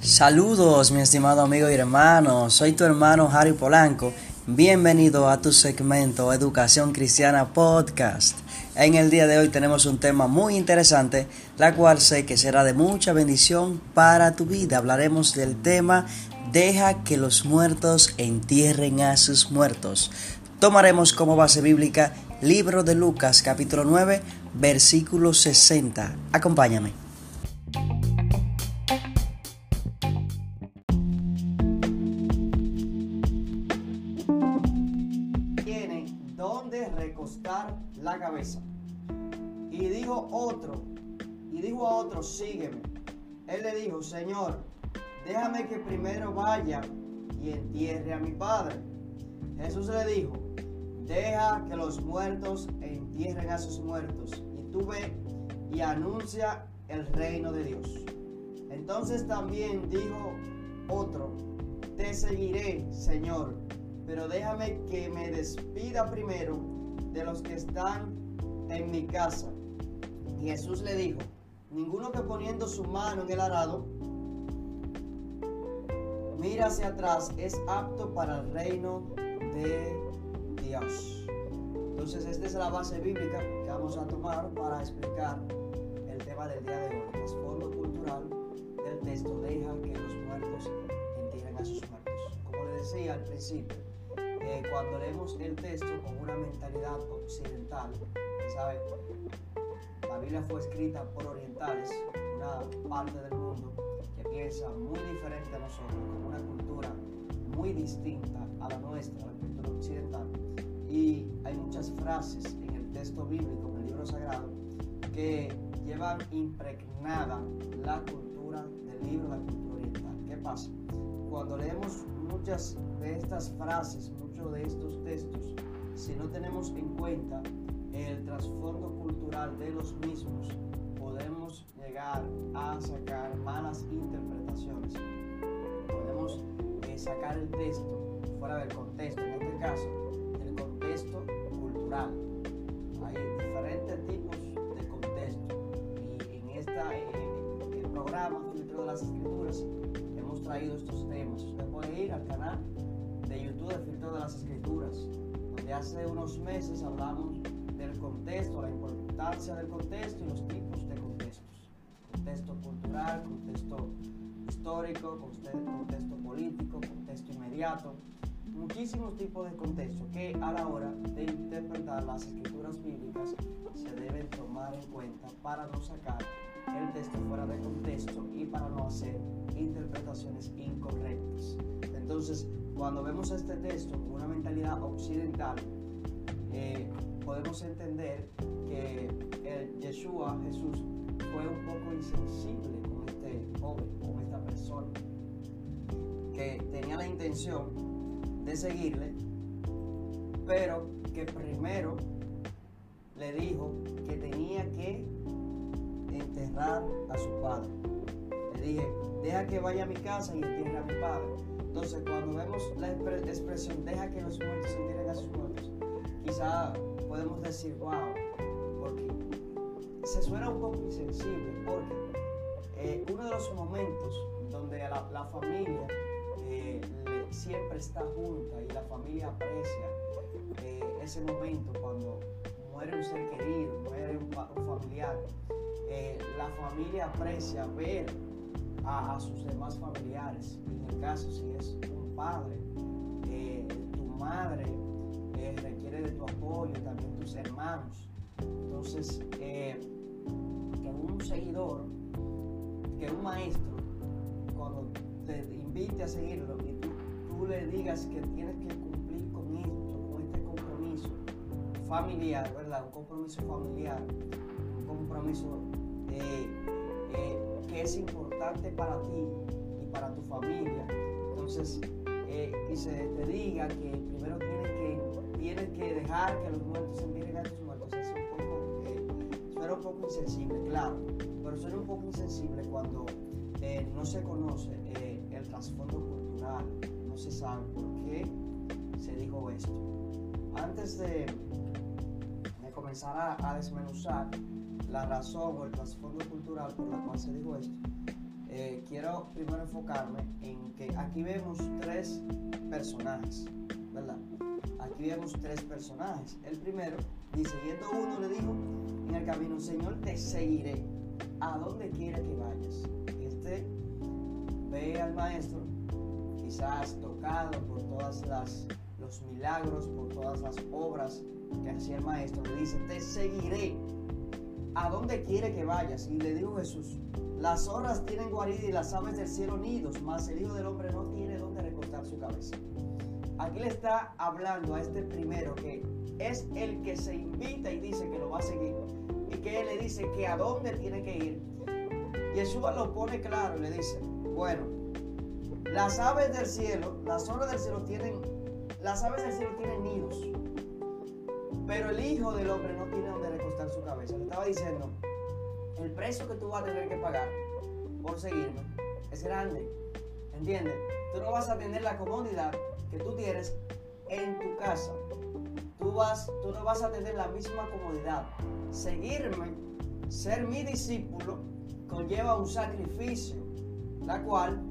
Saludos mi estimado amigo y hermano, soy tu hermano Harry Polanco, bienvenido a tu segmento Educación Cristiana Podcast. En el día de hoy tenemos un tema muy interesante, la cual sé que será de mucha bendición para tu vida. Hablaremos del tema Deja que los muertos entierren a sus muertos. Tomaremos como base bíblica libro de Lucas capítulo 9 versículo 60. Acompáñame. Tiene donde recostar la cabeza. Y dijo otro, y dijo a otro, sígueme. Él le dijo, Señor, déjame que primero vaya y entierre a mi padre. Jesús le dijo, deja que los muertos entierren a sus muertos, y tú ve y anuncia el reino de Dios. Entonces también dijo otro, te seguiré, Señor, pero déjame que me despida primero de los que están en mi casa. Y Jesús le dijo, ninguno que poniendo su mano en el arado, mira hacia atrás, es apto para el reino de Dios. Entonces, esta es la base bíblica que vamos a tomar para explicar el tema del día de hoy, el trasfondo cultural del texto, deja que los muertos entierren a sus muertos. Como le decía al principio, eh, cuando leemos el texto con una mentalidad occidental, ¿sabe? La Biblia fue escrita por orientales, una parte del mundo que piensa muy diferente a nosotros, con una cultura muy distinta a la nuestra, la cultura occidental. Y hay muchas frases en el texto bíblico, en el libro sagrado, que llevan impregnada la cultura del libro, la cultura oriental. ¿Qué pasa? Cuando leemos muchas de estas frases, muchos de estos textos, si no tenemos en cuenta el trasfondo cultural de los mismos, podemos llegar a sacar malas interpretaciones. Podemos eh, sacar el texto fuera del contexto, en este caso, Hay diferentes tipos de contexto y en esta, eh, el programa Filtro de las Escrituras hemos traído estos temas. Usted puede ir al canal de YouTube de Filtro de las Escrituras, donde hace unos meses hablamos del contexto, la importancia del contexto y los tipos de contextos. Contexto cultural, contexto histórico, contexto político, contexto inmediato, muchísimos tipos de contextos que a la hora de interpretar las escrituras bíblicas se deben tomar en cuenta para no sacar el texto fuera de contexto y para no hacer interpretaciones incorrectas. Entonces, cuando vemos este texto con una mentalidad occidental, eh, podemos entender que el Yeshua, Jesús, fue un poco insensible con este joven, con esta persona, que tenía la intención de seguirle, pero que primero le dijo que tenía que enterrar a su padre. Le dije, deja que vaya a mi casa y entierre a mi padre. Entonces, cuando vemos la expresión, deja que los muertos entierren a sus muertos, quizá podemos decir, wow, porque se suena un poco insensible, porque eh, uno de los momentos donde la, familia eh, siempre está junta y la familia aprecia eh, ese momento cuando muere un ser querido, muere un, familiar, la familia aprecia ver a, sus demás familiares, en el caso si es un padre, tu madre, requiere de tu apoyo, también tus hermanos. Entonces, eh, que un seguidor, que un maestro, cuando te invite a seguirlo tú, le digas que tienes que cumplir con esto, con este compromiso familiar, ¿verdad? Un compromiso familiar, un compromiso eh, eh, que es importante para ti y para tu familia. Entonces, y se te diga que primero tienes que tienes que dejar que los muertos entierren a tus muertos. Es un poco, eh, suena un poco insensible, claro, pero suena un poco insensible cuando eh, no se conoce eh, el trasfondo cultural, se sabe por qué se dijo esto. Antes de, de comenzar a, desmenuzar la razón o el trasfondo cultural por la cual se dijo esto, eh, quiero primero enfocarme en que aquí vemos tres personajes, ¿verdad? Aquí vemos tres personajes. El primero dice, yendo uno le dijo, en el camino, Señor, te seguiré a donde quiera que vayas. Este ve al maestro, quizás tocado por todas las los milagros, por todas las obras que hacía el maestro, le dice, te seguiré a donde quiere que vayas. Y le dijo Jesús, las zorras tienen guarida y las aves del cielo nidos, mas el Hijo del Hombre no tiene donde recostar su cabeza. Aquí le está hablando a este primero que es el que se invita y dice que lo va a seguir. Y que él le dice que a dónde tiene que ir. Yeshua lo pone claro le dice, bueno, las aves del cielo, las zorras del cielo tienen las aves del cielo tienen nidos, pero el Hijo del Hombre no tiene donde recostar su cabeza. Le estaba diciendo, el precio que tú vas a tener que pagar por seguirme es grande. ¿Entiendes? Tú no vas a tener la comodidad que tú tienes en tu casa. Tú, vas, tú no vas a tener la misma comodidad. Seguirme, ser mi discípulo, conlleva un sacrificio, la cual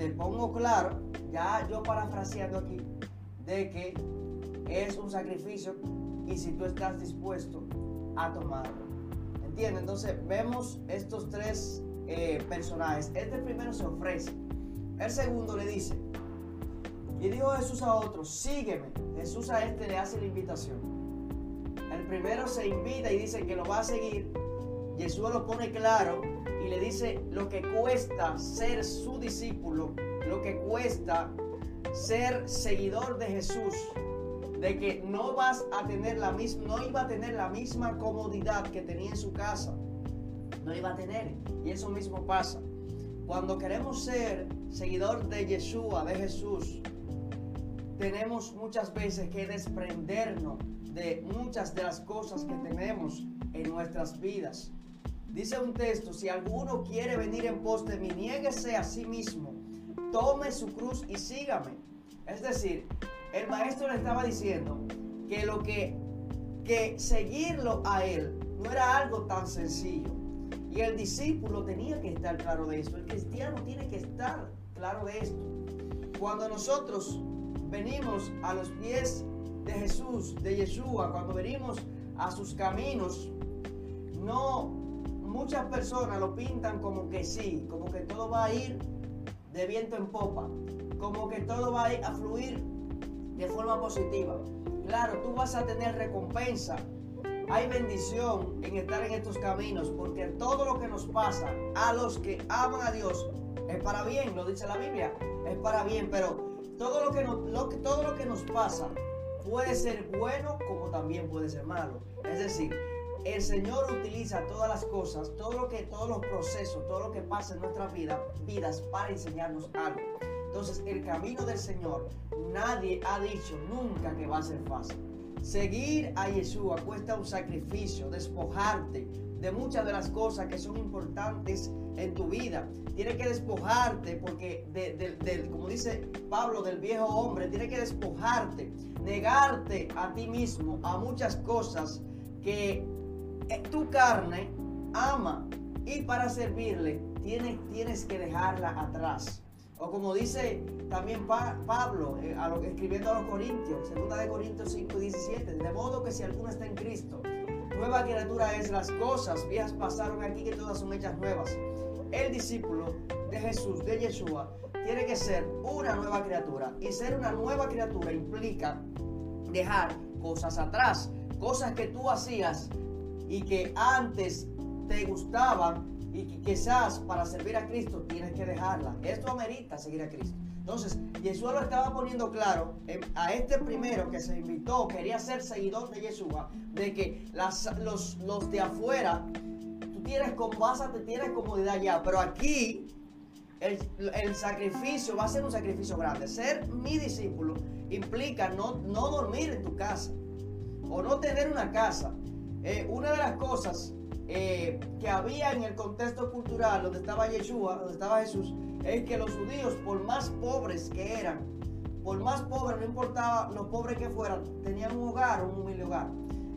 te pongo claro, ya yo parafraseando aquí, de que es un sacrificio y si tú estás dispuesto a tomarlo. ¿Entiendes? Entonces vemos estos tres eh, personajes. Este primero se ofrece. El segundo le dice, y dijo Jesús a otro, sígueme. Jesús a este le hace la invitación. El primero se invita y dice que lo va a seguir. Jesús lo pone claro le dice lo que cuesta ser su discípulo, lo que cuesta ser seguidor de Jesús, de que no vas a tener la misma, no iba a tener la misma comodidad que tenía en su casa, no iba a tener. Y eso mismo pasa. Cuando queremos ser seguidor de Yeshua, de Jesús, tenemos muchas veces que desprendernos de muchas de las cosas que tenemos en nuestras vidas. Dice un texto, si alguno quiere venir en pos de mí, niéguese a sí mismo, tome su cruz y sígame. Es decir, el maestro le estaba diciendo que lo que, que seguirlo a él no era algo tan sencillo. Y el discípulo tenía que estar claro de esto. El cristiano tiene que estar claro de esto. Cuando nosotros venimos a los pies de Jesús, de Yeshua, cuando venimos a sus caminos, no muchas personas lo pintan como que sí, como que todo va a ir de viento en popa, como que todo va a, ir a fluir de forma positiva. Claro, tú vas a tener recompensa. Hay bendición en estar en estos caminos, porque todo lo que nos pasa a los que aman a Dios es para bien, lo dice la Biblia, es para bien, pero todo lo que que, todo lo que nos pasa puede ser bueno como también puede ser malo. Es decir, el Señor utiliza todas las cosas, todo lo que, todos los procesos, todo lo que pasa en nuestra vida, vidas para enseñarnos algo. Entonces, el camino del Señor, nadie ha dicho nunca que va a ser fácil. Seguir a Yeshua cuesta un sacrificio, despojarte de muchas de las cosas que son importantes en tu vida. Tienes que despojarte porque, como dice Pablo, del viejo hombre, tienes que despojarte, negarte a ti mismo a muchas cosas que tu carne ama y para servirle tienes, tienes que dejarla atrás. O como dice también Pablo eh, escribiendo a los Corintios, segunda de Corintios 5, 17, de modo que si alguno está en Cristo, nueva criatura es, las cosas viejas pasaron aquí que todas son hechas nuevas. El discípulo de Jesús, de Yeshua, tiene que ser una nueva criatura. Y ser una nueva criatura implica dejar cosas atrás, cosas que tú hacías y que antes te gustaban y que quizás para servir a Cristo tienes que dejarla. Esto amerita seguir a Cristo. Entonces, Jesús lo estaba poniendo claro a este primero que se invitó, quería ser seguidor de Yeshua, de que los, los de afuera, tú tienes, vas a, tienes comodidad ya, pero aquí el, el, sacrificio va a ser un sacrificio grande. Ser mi discípulo implica no, no dormir en tu casa o no tener una casa. Eh, una de las cosas eh, que había en el contexto cultural donde estaba Yeshua, donde estaba Jesús, es que los judíos, por más pobres que eran, por más pobres, no importaba los pobres que fueran, tenían un hogar, un humilde hogar.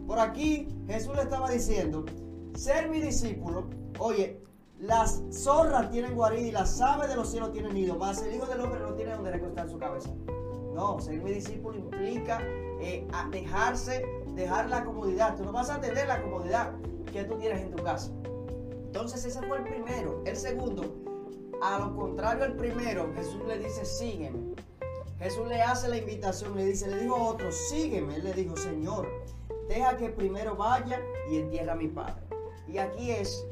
Por aquí Jesús le estaba diciendo, ser mi discípulo, oye, las zorras tienen guarida y las aves de los cielos tienen nido, más el Hijo del Hombre no tiene donde recostar su cabeza. No, ser mi discípulo implica eh, dejarse, dejar la comodidad. Tú no vas a tener la comodidad que tú tienes en tu casa. Entonces ese fue el primero. El segundo, a lo contrario al primero, Jesús le dice, sígueme. Jesús le hace la invitación, le dice, le dijo a otro, sígueme. Él le dijo, Señor, deja que primero vaya y entierra a mi padre. Y aquí es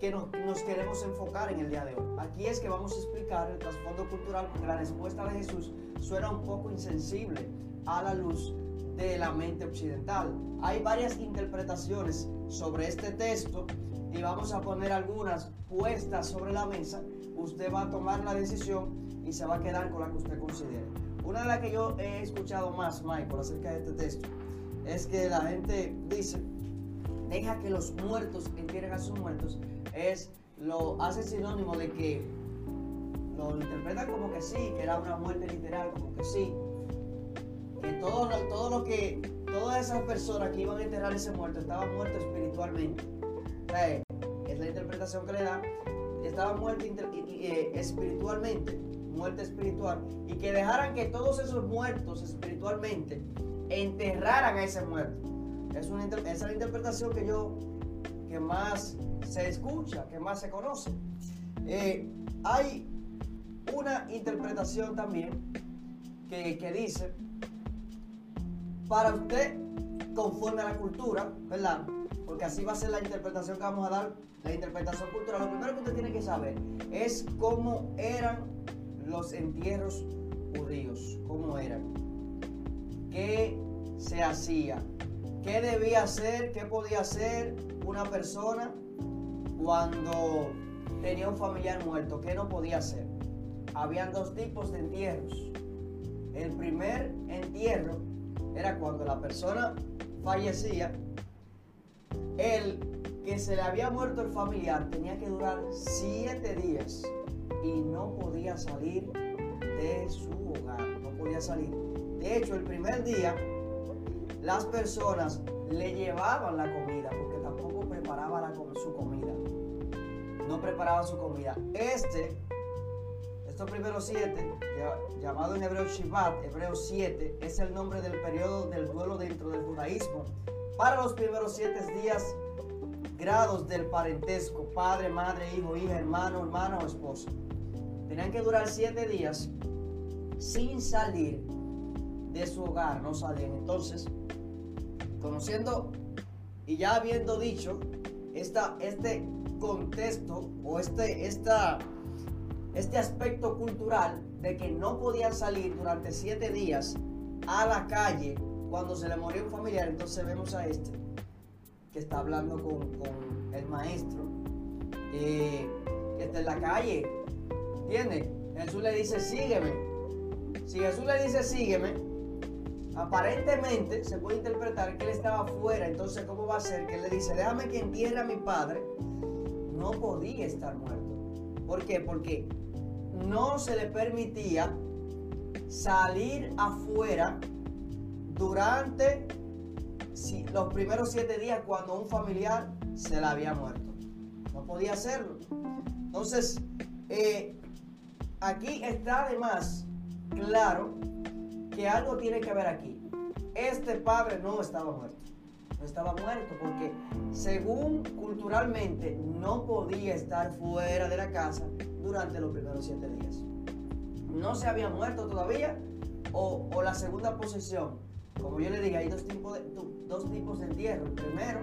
que nos, nos, queremos enfocar en el día de hoy. Aquí es que vamos a explicar el trasfondo cultural, porque la respuesta de Jesús suena un poco insensible a la luz de la mente occidental. Hay varias interpretaciones sobre este texto y vamos a poner algunas puestas sobre la mesa. Usted va a tomar la decisión y se va a quedar con la que usted considere. Una de las que yo he escuchado más, Michael, acerca de este texto, es que la gente dice, deja que los muertos entierren a sus muertos, es lo hace sinónimo de que lo interpretan como que sí, que era una muerte literal, como que sí, que todo, todo lo que, todas esas personas que iban a enterrar ese muerto estaban muertos espiritualmente. es la interpretación que le da. Estaban muertos eh, espiritualmente, muerte espiritual, y que dejaran que todos esos muertos espiritualmente enterraran a ese muerto. Es una, esa es la interpretación que yo, que más se escucha, que más se conoce. Eh, hay una interpretación también que, que dice para usted conforme a la cultura, ¿verdad? Porque así va a ser la interpretación que vamos a dar, la interpretación cultural. Lo primero que usted tiene que saber es cómo eran los entierros judíos, cómo eran, qué se hacía, qué debía hacer, qué podía hacer una persona cuando tenía un familiar muerto, qué no podía hacer. Habían dos tipos de entierros. El primer entierro era cuando la persona fallecía, el que se le había muerto el familiar tenía que durar siete días y no podía salir de su hogar, no podía salir. De hecho, el primer día las personas le llevaban la comida porque tampoco preparaba la, su comida. No preparaba su comida. Este estos primeros siete, llamado en hebreo Shivat, hebreo siete, es el nombre del periodo del duelo dentro del judaísmo. Para los primeros siete días, grados del parentesco, padre, madre, hijo, hija, hermano, hermana o esposa. Tenían que durar siete días sin salir de su hogar, no salían. Entonces, conociendo y ya habiendo dicho esta, este contexto o este, esta este aspecto cultural de que no podían salir durante siete días a la calle cuando se le murió un familiar. Entonces vemos a este que está hablando con, el maestro, eh, que está en la calle. ¿Entiendes? Jesús le dice, sígueme. Si Jesús le dice, sígueme, aparentemente se puede interpretar que él estaba afuera. Entonces, ¿cómo va a ser? Que él le dice, déjame que entierre a mi padre. No podía estar muerto. ¿Por qué? Porque no se le permitía salir afuera durante los primeros siete días cuando un familiar se le había muerto. No podía hacerlo. Entonces, eh, aquí está además claro que algo tiene que ver aquí. Este padre no estaba muerto. No estaba muerto porque según culturalmente no podía estar fuera de la casa durante los primeros siete días. No se había muerto todavía o, la segunda posición. Como yo le dije, hay dos tipos de, dos tipos de entierro. El primero,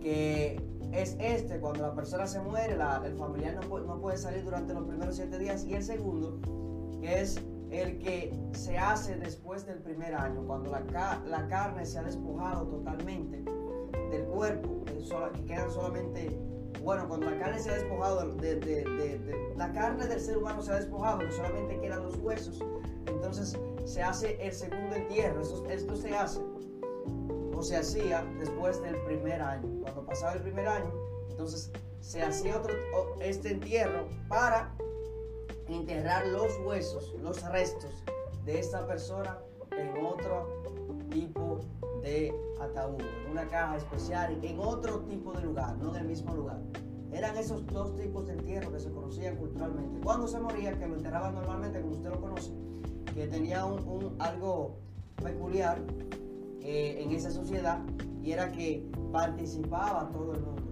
que es este, cuando la persona se muere, el familiar no, puede salir durante los primeros siete días. Y el segundo, que es el que se hace después del primer año, cuando la, carne se ha despojado totalmente del cuerpo, que quedan solamente bueno, cuando la carne se ha despojado, de, la carne del ser humano se ha despojado, solamente quedan los huesos, entonces se hace el segundo entierro. Esto, se hace o se hacía después del primer año. Cuando pasaba el primer año, entonces se hacía otro, este entierro para enterrar los huesos, los restos de esta persona en otro tipo de ataúd, en una caja especial, en otro tipo de lugar, no en el mismo lugar. Eran esos dos tipos de entierro que se conocían culturalmente. Cuando se moría, que lo enterraban normalmente, como usted lo conoce, que tenía un, algo peculiar eh, en esa sociedad y era que participaba todo el mundo,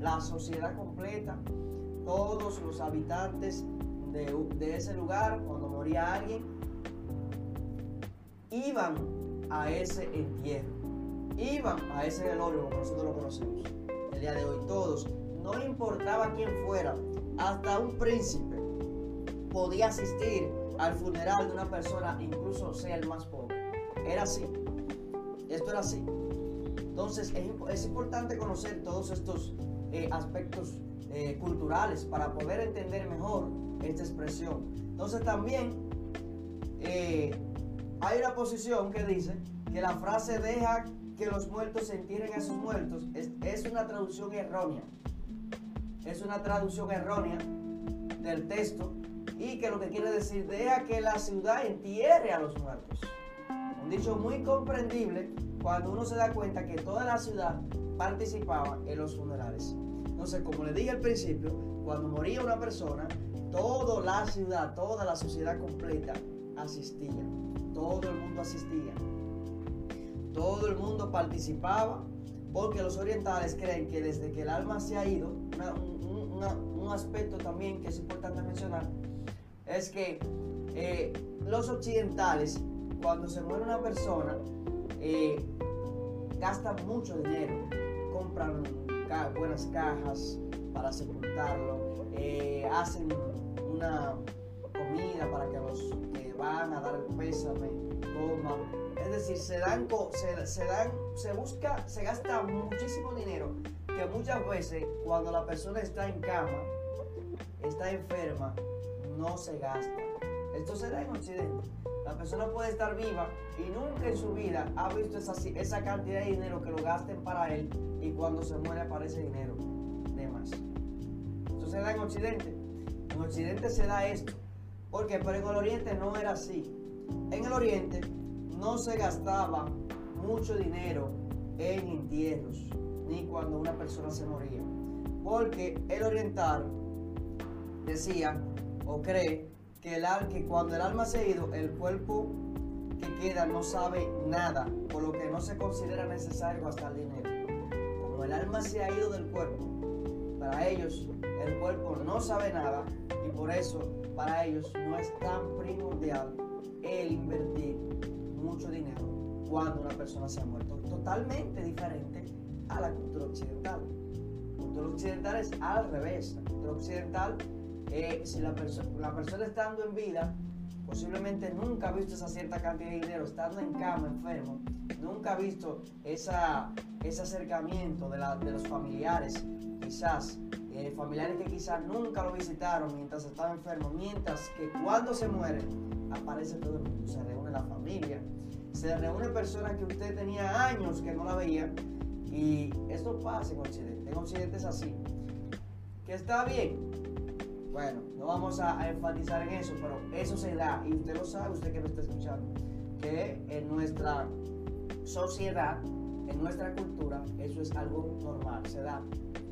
la sociedad completa, todos los habitantes de, de ese lugar, cuando moría alguien, iban a ese entierro, iban a ese velorio, como nosotros lo conocemos. El día de hoy, todos, no importaba quién fuera, hasta un príncipe podía asistir al funeral de una persona, incluso sea el más pobre. Era así. Esto era así. Entonces es, importante conocer todos estos eh, aspectos eh, culturales para poder entender mejor esta expresión. Entonces también eh, hay una posición que dice que la frase deja que los muertos se entierren a sus muertos es, una traducción errónea. Es una traducción errónea del texto y que lo que quiere decir deja que la ciudad entierre a los muertos. Un dicho muy comprendible cuando uno se da cuenta que toda la ciudad participaba en los funerales. Entonces, como le dije al principio, cuando moría una persona, toda la ciudad, toda la sociedad completa asistía. Todo el mundo asistía. Todo el mundo participaba porque los orientales creen que desde que el alma se ha ido, un aspecto también que es importante mencionar, es que eh, los occidentales, cuando se muere una persona, eh, gastan mucho dinero, compran buenas cajas para sepultarlo, eh, hacen una comida para que los que van a dar el pésame Es decir, se dan, se, se dan, se busca, se gasta muchísimo dinero que muchas veces cuando la persona está en cama, está enferma, no se gasta. Esto se da en Occidente. La persona puede estar viva y nunca en su vida ha visto esa, esa cantidad de dinero que lo gasten para él y cuando se muere aparece dinero de más. Esto se da en Occidente. En Occidente se da esto. porque Pero en el Oriente no era así. En el Oriente no se gastaba mucho dinero en entierros ni cuando una persona se moría. Porque el oriental decía o cree que, el, que cuando el alma se ha ido, el cuerpo que queda no sabe nada, por lo que no se considera necesario gastar dinero. Como el alma se ha ido del cuerpo, para ellos el cuerpo no sabe nada y por eso para ellos no es tan primordial el invertir mucho dinero cuando una persona se ha muerto. Totalmente diferente a la cultura occidental. La cultura occidental es al revés. La cultura occidental eh, si la, la persona estando en vida, posiblemente nunca ha visto esa cierta cantidad de dinero, estando en cama, enfermo, nunca ha visto esa, ese acercamiento de, la, de los familiares, quizás, eh, familiares que quizás nunca lo visitaron mientras estaba enfermo, mientras que cuando se muere, aparece todo el mundo, se reúne la familia, se reúne personas que usted tenía años que no la veía, y esto pasa en Occidente, en Occidente es así, que está bien, bueno, no vamos a, enfatizar en eso, pero eso se da, y usted lo sabe, usted que me está escuchando, que en nuestra sociedad, en nuestra cultura, eso es algo normal, se da.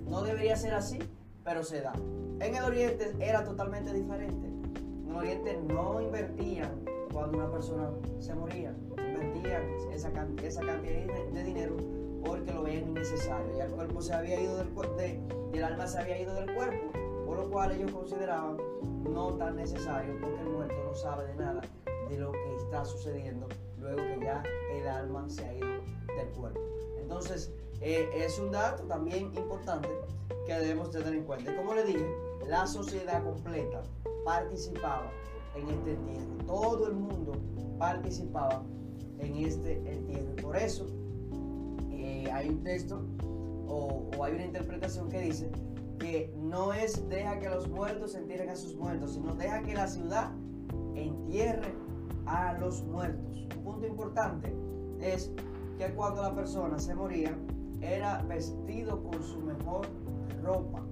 No debería ser así, pero se da. En el Oriente era totalmente diferente. En Oriente no invertían cuando una persona se moría, invertían esa, esa cantidad de, dinero porque lo veían innecesario. Ya el cuerpo se había ido del cuerpo, el alma se había ido del cuerpo por lo cual ellos consideraban no tan necesario porque el muerto no sabe de nada de lo que está sucediendo luego que ya el alma se ha ido del cuerpo. Entonces, eh, es un dato también importante que debemos tener en cuenta. Como le dije, la sociedad completa participaba en este entierro. Todo el mundo participaba en este entierro. Por eso eh, hay un texto o, o hay una interpretación que dice que no es deja que los muertos entierren a sus muertos, sino deja que la ciudad entierre a los muertos. Un punto importante es que cuando la persona se moría, era vestido con su mejor ropa,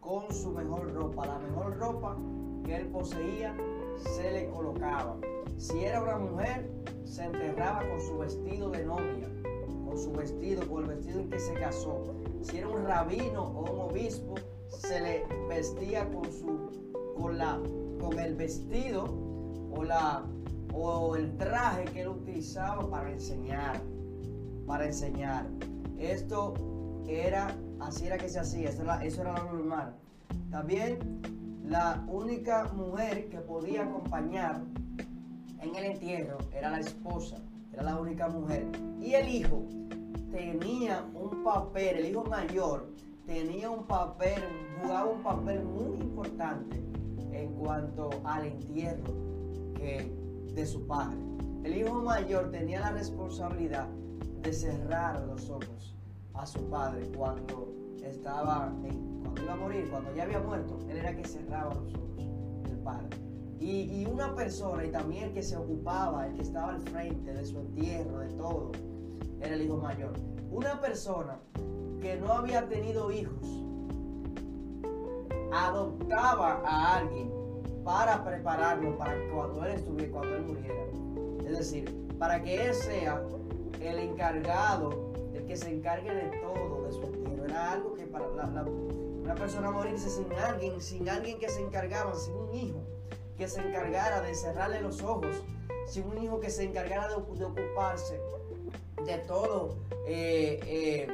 con su mejor ropa, la mejor ropa que él poseía se le colocaba. Si era una mujer, se enterraba con su vestido de novia, con su vestido, con el vestido en que se casó. Si era un rabino o un obispo, se le vestía con su con la con el vestido o la o el traje que él utilizaba para enseñar, para enseñar. Esto era así era que se hacía, eso era, eso era lo normal. También la única mujer que podía acompañar en el entierro era la esposa, era la única mujer. Y el hijo tenía un papel, el hijo mayor tenía un papel, jugaba un papel muy importante en cuanto al entierro de su padre. El hijo mayor tenía la responsabilidad de cerrar los ojos a su padre cuando estaba cuando iba a morir, cuando ya había muerto, él era que cerraba los ojos, el padre. Y, una persona, y también el que se ocupaba, el que estaba al frente de su entierro, de todo, era el hijo mayor. Una persona que no había tenido hijos, adoptaba a alguien para prepararlo para cuando él estuviera, cuando él muriera. Es decir, para que él sea el encargado, que se encargue de todo de su entierro. Era algo que para una persona morirse sin alguien, sin alguien que se encargaba, sin un hijo que se encargara de cerrarle los ojos, sin un hijo que se encargara de, ocuparse de todo, eh, eh,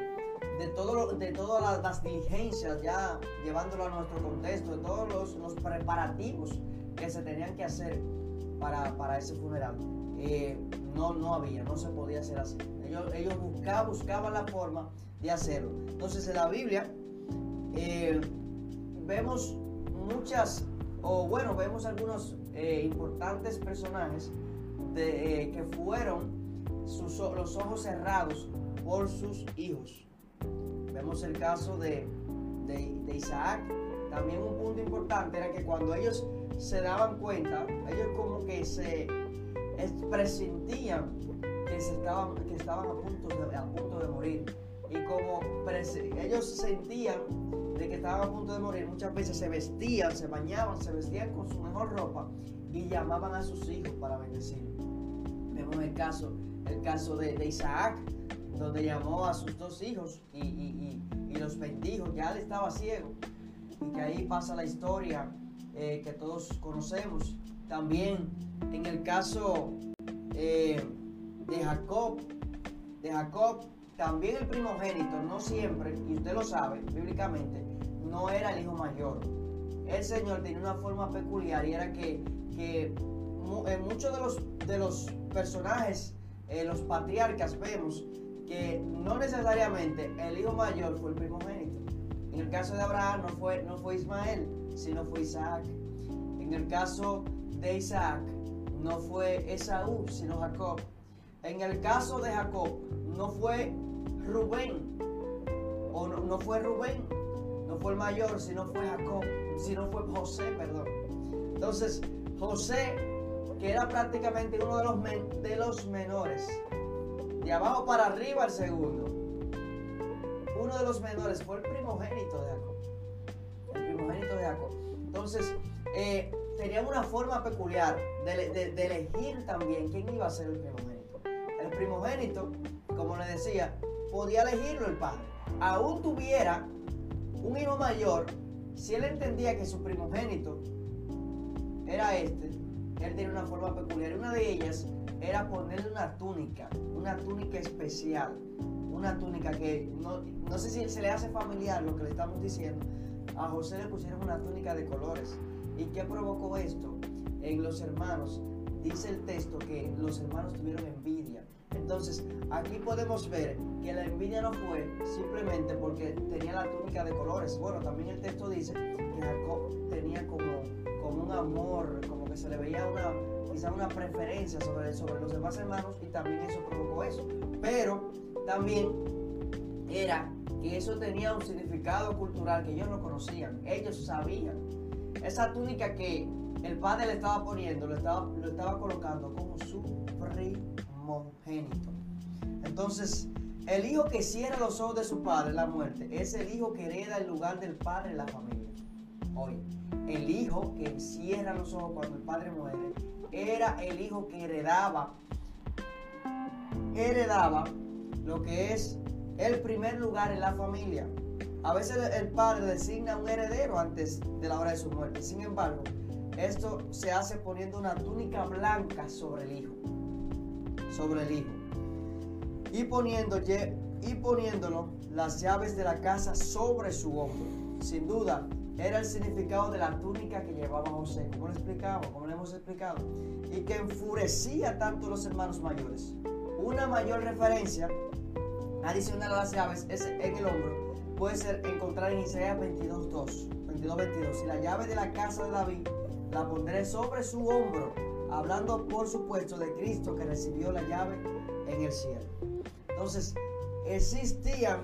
de, todo de todas las, diligencias, ya llevándolo a nuestro contexto, de todos los, preparativos que se tenían que hacer para, ese funeral. Eh, no, no había, no se podía hacer así. Ellos, ellos buscaban, buscaban la forma de hacerlo. Entonces en la Biblia vemos muchas o bueno, vemos algunos eh, importantes personajes de, eh, que fueron sus, los ojos cerrados por sus hijos. Vemos el caso de, de, Isaac. También un punto importante era que cuando ellos se daban cuenta, ellos como que se presentían que, se estaban, que estaban a punto de, a punto de morir. Y como ellos sentían de que estaban a punto de morir, muchas veces se vestían, se bañaban, se vestían con su mejor ropa y llamaban a sus hijos para bendecir. Vemos el caso, el caso de, Isaac, donde llamó a sus dos hijos y, los bendijo, ya él estaba ciego. Y que ahí pasa la historia eh, que todos conocemos. También en el caso eh, de Jacob, de Jacob, también el primogénito, no siempre, y usted lo sabe bíblicamente, no era el hijo mayor. El Señor tenía una forma peculiar y era que, que en muchos de los, de los personajes, eh, los patriarcas, vemos que no necesariamente el hijo mayor fue el primogénito. En el caso de Abraham no fue, no fue Ismael, sino fue Isaac. En el caso de Isaac no fue Esaú, sino Jacob. En el caso de Jacob no fue Rubén, o no, fue Rubén, no fue el mayor, sino fue Jacob, sino fue José, perdón. Entonces, José, que era prácticamente uno de los, de los menores, de abajo para arriba el segundo, uno de los menores fue el primogénito de Jacob. El primogénito de Jacob. Entonces, eh, tenía una forma peculiar de, de elegir también quién iba a ser el primogénito. El primogénito, como le decía, podía elegirlo el padre. Aún tuviera un hijo mayor, si él entendía que su primogénito era este, él tenía una forma peculiar. Una de ellas era ponerle una túnica, una túnica especial, una túnica que no, no sé si se le hace familiar lo que le estamos diciendo. A José le pusieron una túnica de colores. ¿Y qué provocó esto? En los hermanos, dice el texto que los hermanos tuvieron envidia entonces, aquí podemos ver que la envidia no fue simplemente porque tenía la túnica de colores. Bueno, también el texto dice que Jacob tenía como, como un amor, como que se le veía una, quizá una preferencia sobre, sobre los demás hermanos y también eso provocó eso. Pero también era que eso tenía un significado cultural que ellos no conocían, ellos sabían. Esa túnica que el padre le estaba poniendo, lo estaba, lo estaba colocando como su primogénito. Entonces, el hijo que cierra los ojos de su padre, la muerte, es el hijo que hereda el lugar del padre en la familia. Hoy, el hijo que cierra los ojos cuando el padre muere, era el hijo que heredaba, heredaba lo que es el primer lugar en la familia. A veces el padre designa un heredero antes de la hora de su muerte. Sin embargo, esto se hace poniendo una túnica blanca sobre el hijo. Sobre el hijo. Y, poniendo, y poniéndolo las llaves de la casa sobre su hombro. Sin duda, era el significado de la túnica que llevaba José, como le explicamos, como le hemos explicado, y que enfurecía tanto a los hermanos mayores. Una mayor referencia adicional a las llaves es en el hombro puede ser encontrar en Isaías 22.2. 22, 22. Y la llave de la casa de David la pondré sobre su hombro, hablando por supuesto de Cristo que recibió la llave en el cielo. Entonces, existían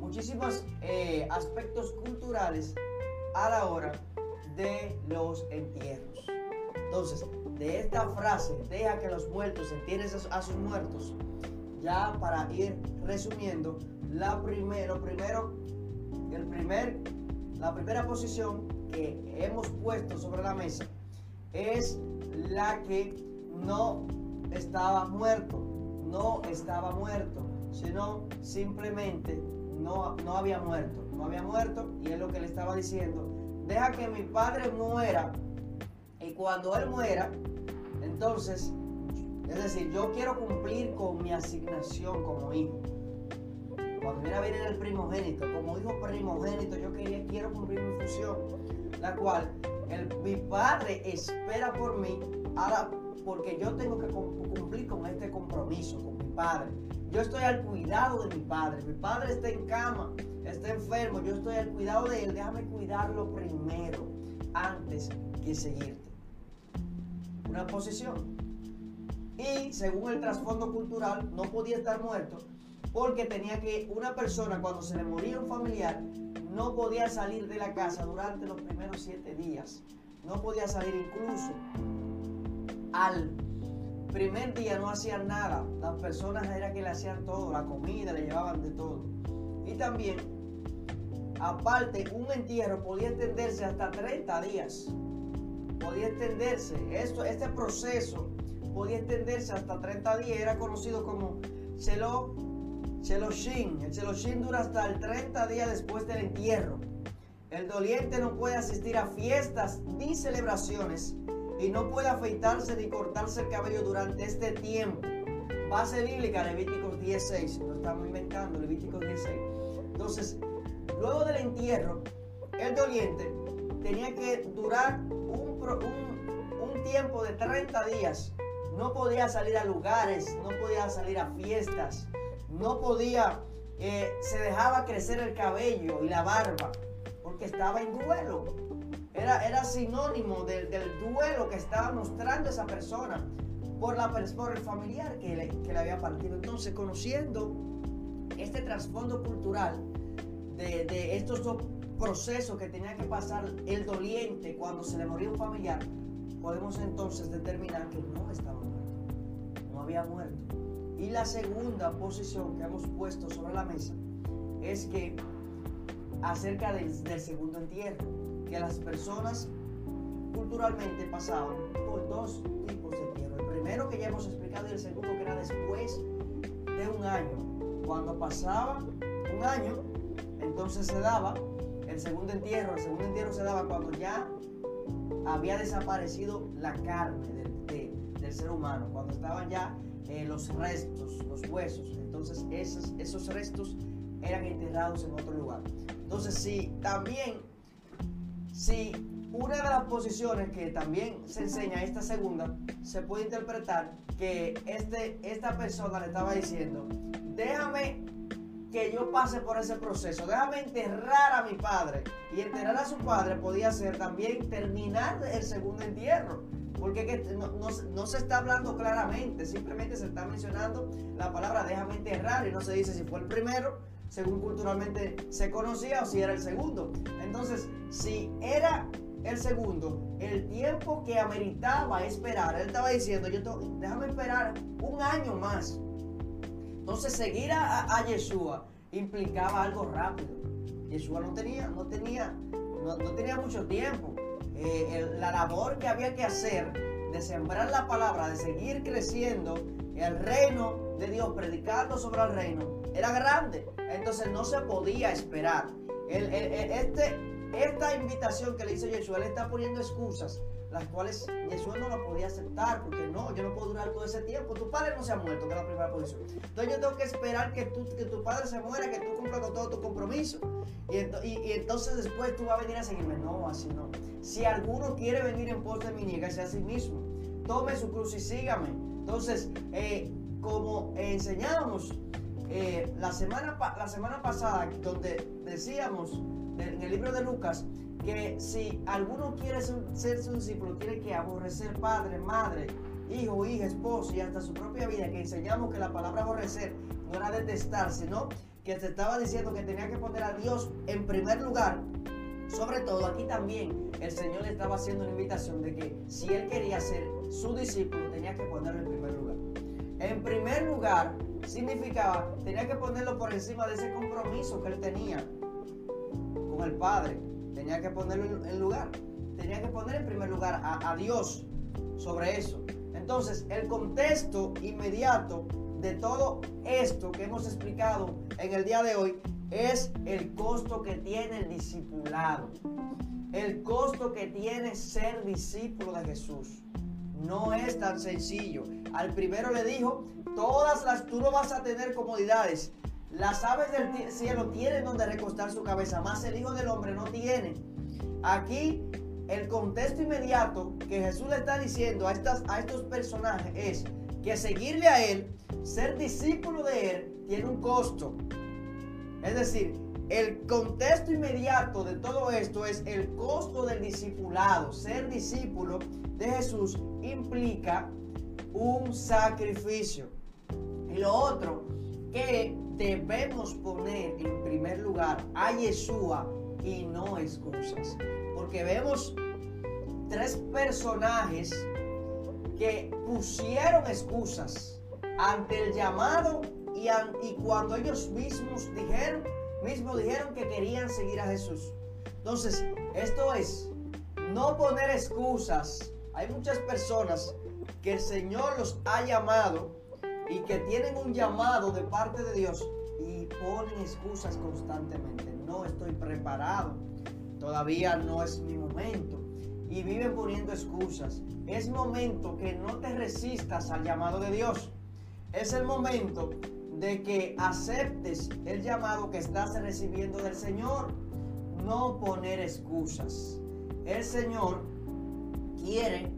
muchísimos eh, aspectos culturales a la hora de los entierros. Entonces, de esta frase, deja que los muertos entierren a sus muertos, ya para ir resumiendo, la primero, primero, el primer, la primera posición que hemos puesto sobre la mesa es la que no estaba muerto, no estaba muerto, sino simplemente no, no había muerto, no había muerto y es lo que le estaba diciendo, deja que mi padre muera y cuando él muera, entonces, es decir, yo quiero cumplir con mi asignación como hijo. Cuando viene a venir el primogénito, como hijo primogénito, yo quería, quiero cumplir mi función, la cual el, mi padre espera por mí, ahora porque yo tengo que cumplir con este compromiso con mi padre. Yo estoy al cuidado de mi padre. Mi padre está en cama, está enfermo. Yo estoy al cuidado de él. Déjame cuidarlo primero antes que seguirte. Una posición. Y según el trasfondo cultural, no podía estar muerto porque tenía que, una persona cuando se le moría un familiar, no podía salir de la casa durante los primeros siete días. No podía salir incluso al primer día no hacían nada. Las personas era que le hacían todo, la comida, le llevaban de todo. Y también, aparte, un entierro podía extenderse hasta 30 días. Podía extenderse. Esto, este proceso podía extenderse hasta 30 días. Era conocido como Chelo Sheloshin. El Sheloshin dura hasta el 30 días después del entierro. El doliente no puede asistir a fiestas ni celebraciones y no puede afeitarse ni cortarse el cabello durante este tiempo. Base bíblica, Levíticos 16, lo estamos inventando, Levíticos 16. Entonces, luego del entierro, el doliente tenía que durar un, un tiempo de 30 días. No podía salir a lugares, no podía salir a fiestas, no podía, eh, se dejaba crecer el cabello y la barba, porque estaba en duelo. Era, era sinónimo del, duelo que estaba mostrando esa persona por, la, por el familiar que le, que le había partido. Entonces, conociendo este trasfondo cultural de, de, estos dos procesos que tenía que pasar el doliente cuando se le moría un familiar, podemos entonces determinar que no estaba muerto, no había muerto. Y la segunda posición que hemos puesto sobre la mesa es que acerca del, segundo entierro, que las personas culturalmente pasaban por dos tipos de entierro. El primero que ya hemos explicado y el segundo que era después de un año. Cuando pasaba un año, entonces se daba el segundo entierro. El segundo entierro se daba cuando ya había desaparecido la carne del ser humano, cuando estaban ya eh, los restos, los huesos. Entonces esos, esos restos eran enterrados en otro lugar. Entonces si también, si una de las posiciones que también se enseña esta segunda, se puede interpretar que este, esta persona le estaba diciendo, déjame que yo pase por ese proceso, déjame enterrar a mi padre. Y enterrar a su padre podía ser también terminar el segundo entierro. Porque no, se está hablando claramente, simplemente se está mencionando la palabra déjame enterrar y no se dice si fue el primero, según culturalmente se conocía, o si era el segundo. Entonces, si era el segundo, el tiempo que ameritaba esperar, él estaba diciendo, déjame esperar un año más. Entonces, seguir a, a Yeshua implicaba algo rápido. Yeshua no tenía, no tenía, no tenía mucho tiempo. Eh, la labor que había que hacer de sembrar la palabra, de seguir creciendo el reino de Dios predicando sobre el reino era grande. Entonces no se podía esperar. este, esta invitación que le hizo Jesús, él está poniendo excusas las cuales Jesús no la podía aceptar, porque no, yo no puedo durar todo ese tiempo. Tu padre no se ha muerto, que es la primera posición. Entonces yo tengo que esperar que, tú, que tu padre se muera, que tú cumplas con todo tu compromiso. Y, entonces después tú vas a venir a seguirme. No, así no. Si alguno quiere venir en pos de mi sea a sí mismo. Tome su cruz y sígame. Entonces, eh, como enseñábamos eh, la, semana, la semana pasada, donde decíamos en el libro de Lucas, que si alguno quiere ser su discípulo, tiene que aborrecer padre, madre, hijo, hija, esposo y hasta su propia vida, que enseñamos que la palabra aborrecer no era detestar, sino que te estaba diciendo que tenía que poner a Dios en primer lugar. Sobre todo aquí también el Señor le estaba haciendo una invitación de que si él quería ser su discípulo, tenía que ponerlo en primer lugar. En primer lugar significaba, tenía que ponerlo por encima de ese compromiso que él tenía con el Padre tenía que ponerlo en lugar. Tenía que poner en primer lugar a, Dios sobre eso. Entonces, el contexto inmediato de todo esto que hemos explicado en el día de hoy es el costo que tiene el discipulado. El costo que tiene ser discípulo de Jesús. No es tan sencillo. Al primero le dijo, todas las, tú no vas a tener comodidades, las aves del cielo tienen donde recostar su cabeza, más el Hijo del Hombre no tiene. Aquí el contexto inmediato que Jesús le está diciendo a, estas, a estos personajes es que seguirle a Él, ser discípulo de Él, tiene un costo. Es decir, el contexto inmediato de todo esto es el costo del discipulado. Ser discípulo de Jesús implica un sacrificio. Y lo otro, que debemos poner en primer lugar a Yeshua y no excusas. Porque vemos tres personajes que pusieron excusas ante el llamado y, y cuando ellos mismos dijeron, mismos dijeron que querían seguir a Jesús. Entonces, esto es no poner excusas. Hay muchas personas que el Señor los ha llamado y que tienen un llamado de parte de Dios y ponen excusas constantemente. No estoy preparado, todavía no es mi momento. Y viven poniendo excusas. Es momento que no te resistas al llamado de Dios. Es el momento de que aceptes el llamado que estás recibiendo del Señor. No poner excusas. El Señor quiere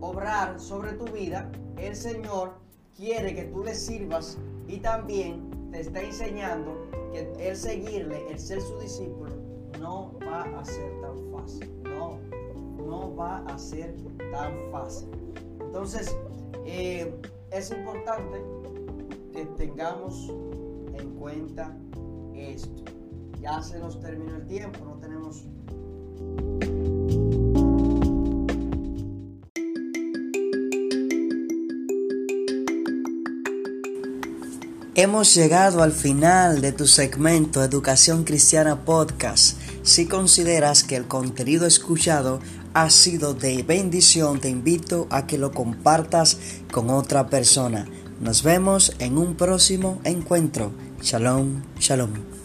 obrar sobre tu vida. El Señor quiere que tú le sirvas y también te está enseñando que el seguirle, el ser su discípulo, no va a ser tan fácil. No, no va a ser tan fácil. Entonces, eh, es importante que tengamos en cuenta esto. Ya se nos terminó el tiempo, no tenemos Hemos llegado al final de tu segmento Educación Cristiana Podcast. Si consideras que el contenido escuchado ha sido de bendición, te invito a que lo compartas con otra persona. Nos vemos en un próximo encuentro. Shalom, shalom.